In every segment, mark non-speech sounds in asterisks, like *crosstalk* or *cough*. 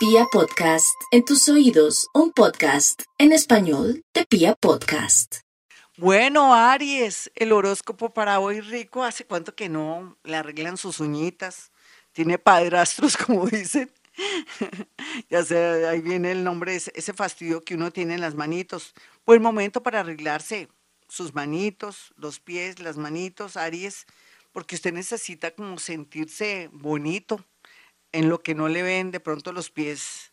Pia Podcast, en tus oídos, un podcast en español de Pia Podcast. Bueno, Aries, el horóscopo para hoy rico, ¿hace cuánto que no le arreglan sus uñitas? Tiene padrastros, *laughs* como dicen. ya sé, ahí viene el nombre, ese fastidio que uno tiene en las manitos. Buen momento para arreglarse sus manitos, los pies, las manitos, Aries, porque usted necesita como sentirse bonito en lo que no le ven de pronto los pies.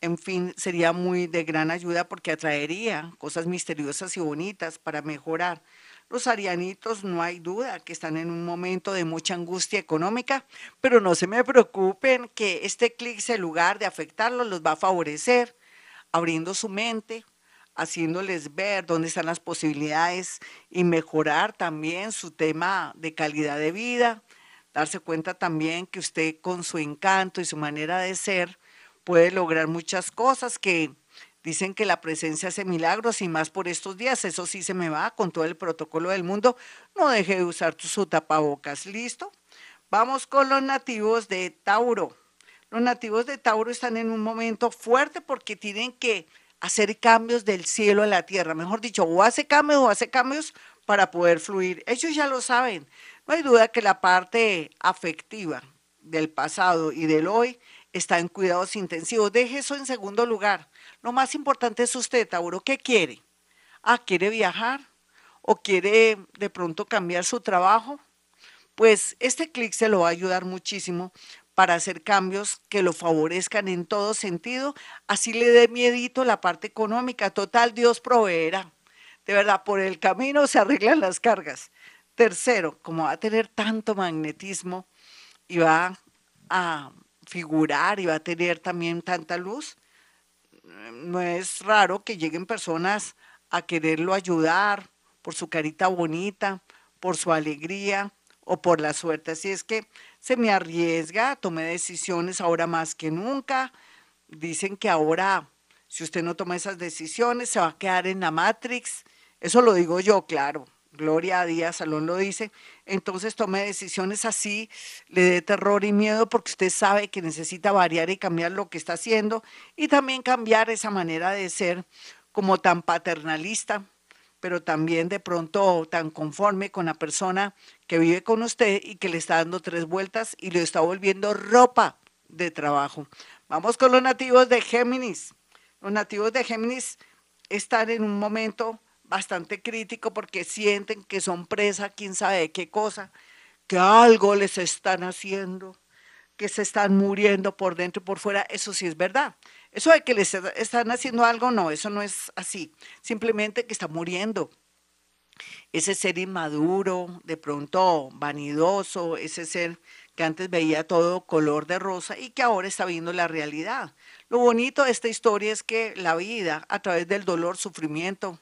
En fin, sería muy de gran ayuda porque atraería cosas misteriosas y bonitas para mejorar. Los arianitos no hay duda que están en un momento de mucha angustia económica, pero no se me preocupen que este eclipse, en lugar de afectarlos, los va a favorecer, abriendo su mente, haciéndoles ver dónde están las posibilidades y mejorar también su tema de calidad de vida, darse cuenta también que usted con su encanto y su manera de ser puede lograr muchas cosas que dicen que la presencia hace milagros y más por estos días, eso sí se me va con todo el protocolo del mundo, no deje de usar su tapabocas, ¿listo? Vamos con los nativos de Tauro. Los nativos de Tauro están en un momento fuerte porque tienen que hacer cambios del cielo a la tierra, mejor dicho, o hace cambios o hace cambios para poder fluir. Ellos ya lo saben, no hay duda que la parte afectiva del pasado y del hoy está en cuidados intensivos. Deje eso en segundo lugar. Lo más importante es usted, Tauro. ¿Qué quiere? Ah, ¿quiere viajar? ¿O quiere de pronto cambiar su trabajo? Pues este clic se lo va a ayudar muchísimo para hacer cambios que lo favorezcan en todo sentido. Así le dé miedito la parte económica. Total, Dios proveerá. De verdad, por el camino se arreglan las cargas. Tercero, como va a tener tanto magnetismo y va a figurar y va a tener también tanta luz, no es raro que lleguen personas a quererlo ayudar por su carita bonita, por su alegría o por la suerte. Así es que se me arriesga, tome decisiones ahora más que nunca. Dicen que ahora, si usted no toma esas decisiones, se va a quedar en la Matrix. Eso lo digo yo, claro. Gloria Díaz Salón lo dice, entonces tome decisiones así, le dé terror y miedo porque usted sabe que necesita variar y cambiar lo que está haciendo y también cambiar esa manera de ser como tan paternalista, pero también de pronto tan conforme con la persona que vive con usted y que le está dando tres vueltas y le está volviendo ropa de trabajo. Vamos con los nativos de Géminis. Los nativos de Géminis están en un momento bastante crítico porque sienten que son presa, quién sabe de qué cosa, que algo les están haciendo, que se están muriendo por dentro y por fuera, eso sí es verdad. Eso de que les están haciendo algo, no, eso no es así. Simplemente que está muriendo. Ese ser inmaduro, de pronto vanidoso, ese ser que antes veía todo color de rosa y que ahora está viendo la realidad. Lo bonito de esta historia es que la vida, a través del dolor, sufrimiento,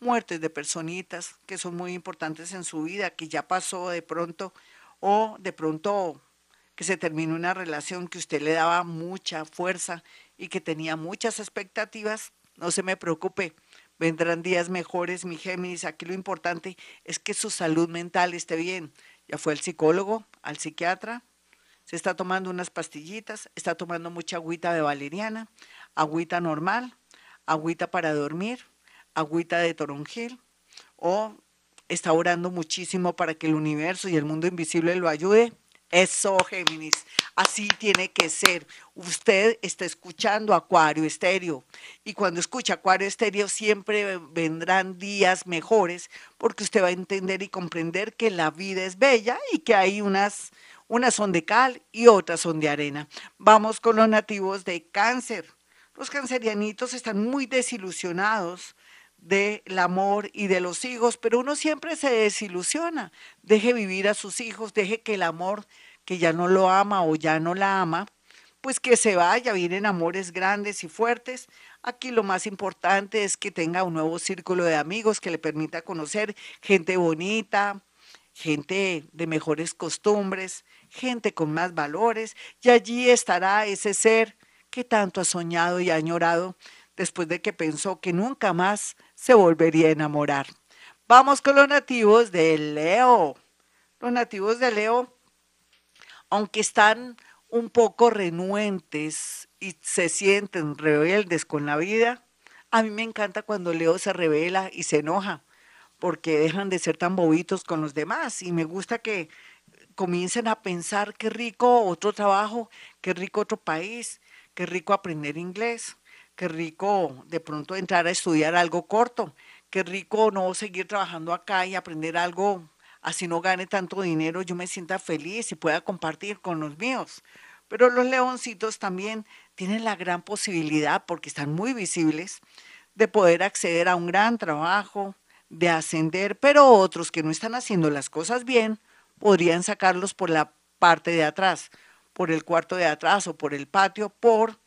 muertes de personitas que son muy importantes en su vida, que ya pasó de pronto, o de pronto que se terminó una relación que usted le daba mucha fuerza y que tenía muchas expectativas, no se me preocupe, vendrán días mejores, mi Géminis, aquí lo importante es que su salud mental esté bien. Ya fue al psicólogo, al psiquiatra, se está tomando unas pastillitas, está tomando mucha agüita de valeriana, agüita normal, agüita para dormir, agüita de toronjil o está orando muchísimo para que el universo y el mundo invisible lo ayude. Eso, Géminis, así tiene que ser. Usted está escuchando Acuario Estéreo y cuando escucha Acuario Estéreo siempre vendrán días mejores porque usted va a entender y comprender que la vida es bella y que hay unas, unas son de cal y otras son de arena. Vamos con los nativos de cáncer. Los cancerianitos están muy desilusionados del amor y de los hijos, pero uno siempre se desilusiona. Deje vivir a sus hijos, deje que el amor que ya no lo ama o ya no la ama, pues que se vaya, vienen amores grandes y fuertes. Aquí lo más importante es que tenga un nuevo círculo de amigos que le permita conocer gente bonita, gente de mejores costumbres, gente con más valores, y allí estará ese ser que tanto ha soñado y ha añorado después de que pensó que nunca más se volvería a enamorar. Vamos con los nativos de Leo. Los nativos de Leo, aunque están un poco renuentes y se sienten rebeldes con la vida, a mí me encanta cuando Leo se revela y se enoja, porque dejan de ser tan bobitos con los demás. Y me gusta que comiencen a pensar qué rico otro trabajo, qué rico otro país, qué rico aprender inglés, qué rico de pronto entrar a estudiar algo corto, qué rico no seguir trabajando acá y aprender algo así no gane tanto dinero, yo me sienta feliz y pueda compartir con los míos. Pero los leoncitos también tienen la gran posibilidad, porque están muy visibles, de poder acceder a un gran trabajo, de ascender, pero otros que no están haciendo las cosas bien, podrían sacarlos por la parte de atrás, por el cuarto de atrás o por el patio, por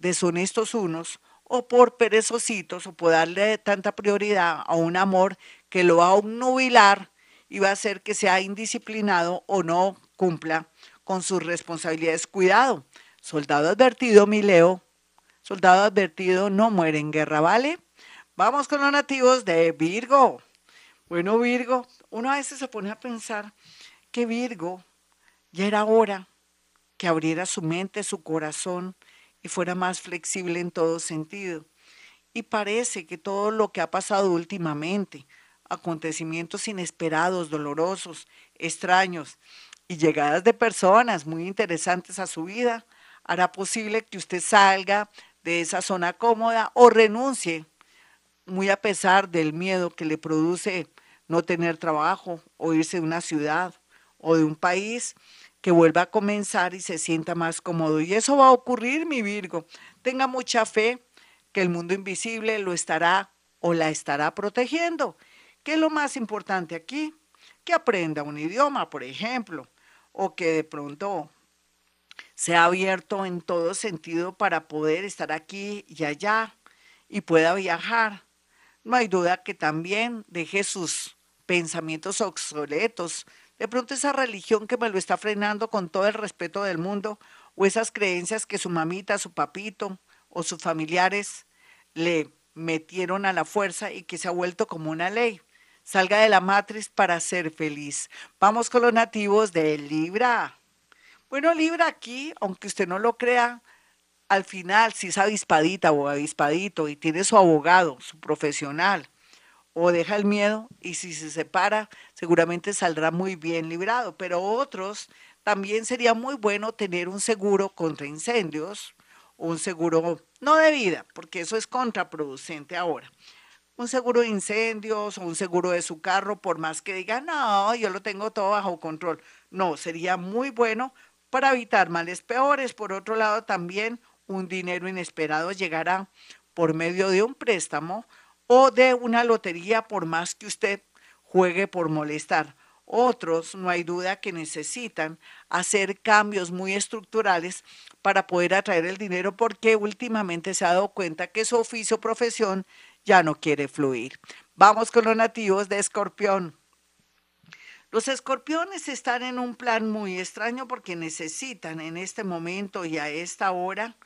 deshonestos unos o por perezositos o por darle tanta prioridad a un amor que lo va a nubilar y va a hacer que sea indisciplinado o no cumpla con sus responsabilidades. Cuidado, soldado advertido, mi Leo, soldado advertido no muere en guerra, ¿vale? Vamos con los nativos de Virgo. Bueno, Virgo, uno a veces se pone a pensar que Virgo ya era hora que abriera su mente, su corazón y fuera más flexible en todo sentido. Y parece que todo lo que ha pasado últimamente, acontecimientos inesperados, dolorosos, extraños y llegadas de personas muy interesantes a su vida, hará posible que usted salga de esa zona cómoda o renuncie, muy a pesar del miedo que le produce no tener trabajo o irse de una ciudad o de un país, que vuelva a comenzar y se sienta más cómodo. Y eso va a ocurrir, mi Virgo. Tenga mucha fe que el mundo invisible lo estará o la estará protegiendo ¿Qué es lo más importante aquí? Que aprenda un idioma, por ejemplo, o que de pronto sea abierto en todo sentido para poder estar aquí y allá y pueda viajar. No hay duda que también deje sus pensamientos obsoletos. De pronto esa religión que me lo está frenando con todo el respeto del mundo, o esas creencias que su mamita, su papito o sus familiares le metieron a la fuerza y que se ha vuelto como una ley salga de la matriz para ser feliz. Vamos con los nativos de Libra. Bueno, Libra aquí, aunque usted no lo crea, al final, si es avispadita o avispadito y tiene su abogado, su profesional, o deja el miedo y si se separa, seguramente saldrá muy bien librado. Pero otros, también sería muy bueno tener un seguro contra incendios, un seguro no de vida, porque eso es contraproducente ahora un seguro de incendios o un seguro de su carro, por más que diga, no, yo lo tengo todo bajo control. No, sería muy bueno para evitar males peores. Por otro lado, también un dinero inesperado llegará por medio de un préstamo o de una lotería, por más que usted juegue por molestar. Otros, no hay duda que necesitan hacer cambios muy estructurales para poder atraer el dinero porque últimamente se ha dado cuenta que su oficio o profesión ya no quiere fluir. Vamos con los nativos de Escorpión. Los escorpiones están en un plan muy extraño porque necesitan en este momento y a esta hora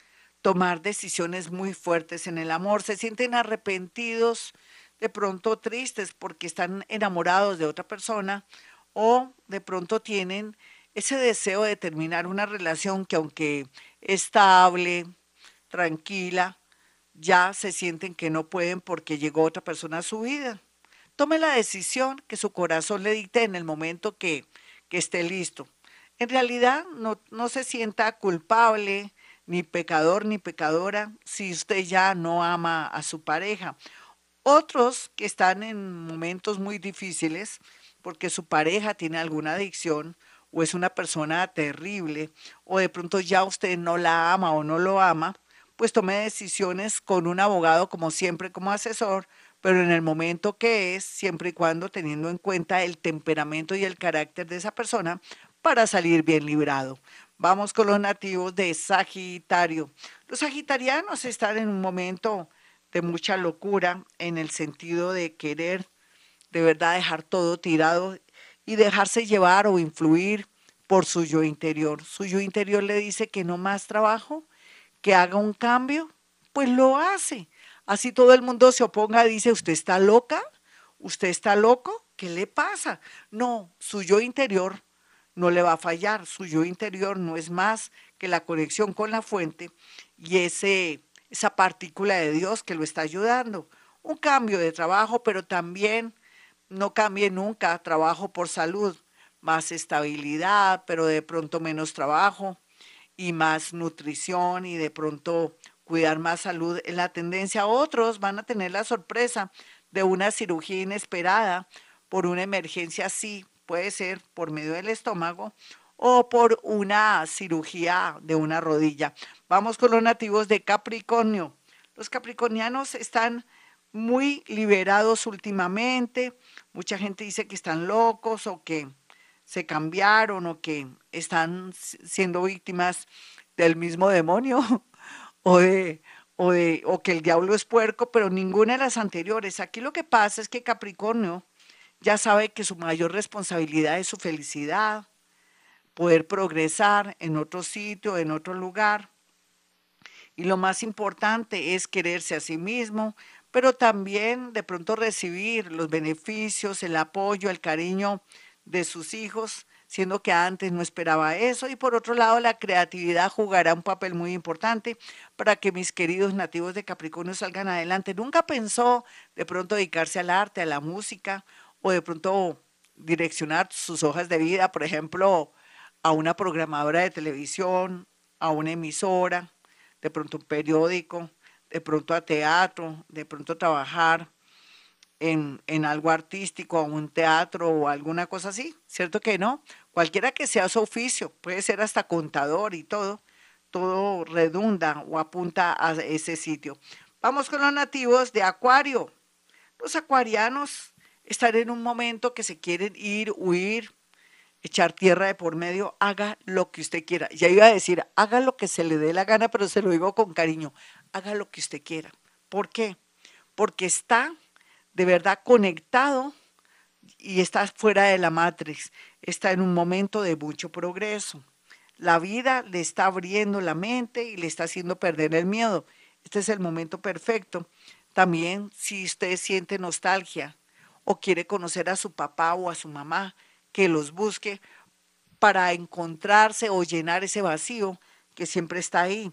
tomar decisiones muy fuertes en el amor. Se sienten arrepentidos, de pronto tristes porque están enamorados de otra persona o de pronto tienen ese deseo de terminar una relación que aunque estable, tranquila, ya se sienten que no pueden porque llegó otra persona a su vida. Tome la decisión que su corazón le dicte en el momento que, que esté listo. En realidad no, no se sienta culpable, ni pecador ni pecadora, si usted ya no ama a su pareja. Otros que están en momentos muy difíciles porque su pareja tiene alguna adicción o es una persona terrible o de pronto ya usted no la ama o no lo ama, pues tome decisiones con un abogado como siempre como asesor, pero en el momento que es, siempre y cuando teniendo en cuenta el temperamento y el carácter de esa persona para salir bien librado. Vamos con los nativos de Sagitario. Los sagitarianos están en un momento de mucha locura en el sentido de querer de verdad dejar todo tirado y dejarse llevar o influir por su yo interior. Su yo interior le dice que no más trabajo, que haga un cambio, pues lo hace. Así todo el mundo se oponga, dice, ¿usted está loca? ¿Usted está loco? ¿Qué le pasa? No, su yo interior no le va a fallar. Su yo interior no es más que la conexión con la fuente y ese, esa partícula de Dios que lo está ayudando. Un cambio de trabajo, pero también no cambie nunca trabajo por salud, más estabilidad, pero de pronto menos trabajo y más nutrición y de pronto cuidar más salud en la tendencia. Otros van a tener la sorpresa de una cirugía inesperada por una emergencia así, puede ser por medio del estómago o por una cirugía de una rodilla. Vamos con los nativos de Capricornio. Los capricornianos están muy liberados últimamente. Mucha gente dice que están locos o que se cambiaron o que están siendo víctimas del mismo demonio *laughs* o de o, de, o que el diablo es puerco, pero ninguna de las anteriores. Aquí lo que pasa es que Capricornio ya sabe que su mayor responsabilidad es su felicidad, poder progresar en otro sitio, en otro lugar. Y lo más importante es quererse a sí mismo, pero también de pronto recibir los beneficios, el apoyo, el cariño de sus hijos, siendo que antes no esperaba eso. Y por otro lado, la creatividad jugará un papel muy importante para que mis queridos nativos de Capricornio salgan adelante. Nunca pensó de pronto dedicarse al arte, a la música, o de pronto direccionar sus hojas de vida, por ejemplo, a una programadora de televisión, a una emisora, de pronto un periódico, de pronto a teatro, de pronto trabajar en, en, algo artístico, a un teatro o alguna cosa así, ¿cierto que no? Cualquiera que sea su oficio, puede ser hasta contador y todo, todo redunda o apunta a ese sitio. Vamos con los nativos de Acuario. Los acuarianos están en un momento que se quieren ir, huir, echar tierra de por medio, haga lo que usted quiera. Ya iba a decir, haga lo que se le dé la gana, pero se lo digo con cariño haga lo que usted quiera. ¿Por qué? Porque está de verdad conectado y está fuera de la matrix, está en un momento de mucho progreso. La vida le está abriendo la mente y le está haciendo perder el miedo. Este es el momento perfecto. También si usted siente nostalgia o quiere conocer a su papá o a su mamá, que los busque para encontrarse o llenar ese vacío que siempre está ahí.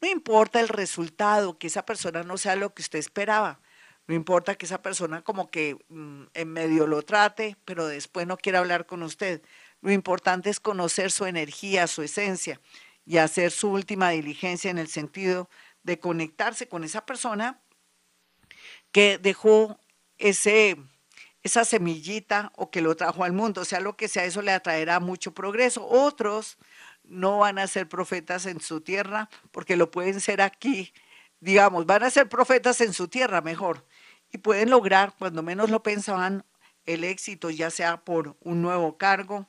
No importa el resultado, que esa persona no sea lo que usted esperaba. No importa que esa persona como que mm, en medio lo trate, pero después no quiera hablar con usted. Lo importante es conocer su energía, su esencia y hacer su última diligencia en el sentido de conectarse con esa persona que dejó ese, esa semillita o que lo trajo al mundo. O sea, lo que sea, eso le atraerá mucho progreso. Otros no van a ser profetas en su tierra, porque lo pueden ser aquí, digamos, van a ser profetas en su tierra mejor, y pueden lograr, cuando menos lo pensaban, el éxito, ya sea por un nuevo cargo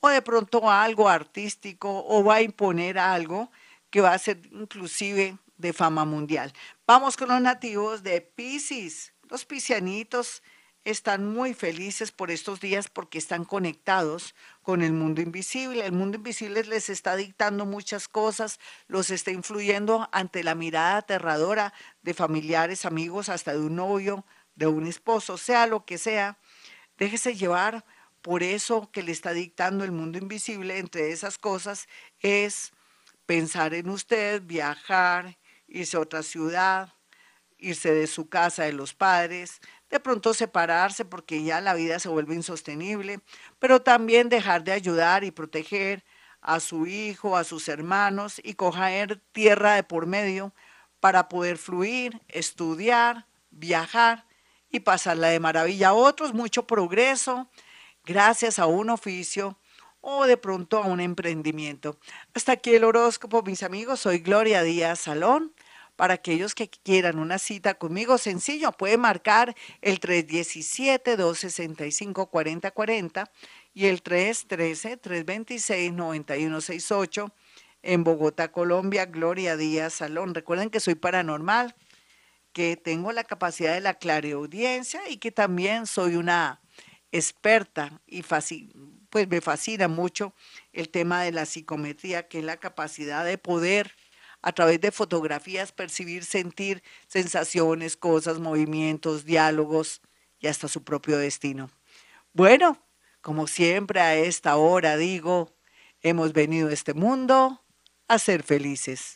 o de pronto algo artístico o va a imponer algo que va a ser inclusive de fama mundial. Vamos con los nativos de Pisces, los piscianitos están muy felices por estos días porque están conectados con el mundo invisible. El mundo invisible les está dictando muchas cosas, los está influyendo ante la mirada aterradora de familiares, amigos, hasta de un novio, de un esposo, sea lo que sea. Déjese llevar por eso que le está dictando el mundo invisible. Entre esas cosas es pensar en usted, viajar, irse a otra ciudad, irse de su casa de los padres, de pronto separarse porque ya la vida se vuelve insostenible, pero también dejar de ayudar y proteger a su hijo, a sus hermanos y coger tierra de por medio para poder fluir, estudiar, viajar y pasarla de maravilla. A otros mucho progreso gracias a un oficio o de pronto a un emprendimiento. Hasta aquí el horóscopo, mis amigos. Soy Gloria Díaz Salón para aquellos que quieran una cita conmigo, sencillo, puede marcar el 317-265-4040 y el 313-326-9168 en Bogotá, Colombia, Gloria Díaz Salón. Recuerden que soy paranormal, que tengo la capacidad de la clareaudiencia y que también soy una experta y pues me fascina mucho el tema de la psicometría, que es la capacidad de poder a través de fotografías percibir, sentir sensaciones, cosas, movimientos, diálogos y hasta su propio destino. Bueno, como siempre a esta hora digo, hemos venido a este mundo a ser felices.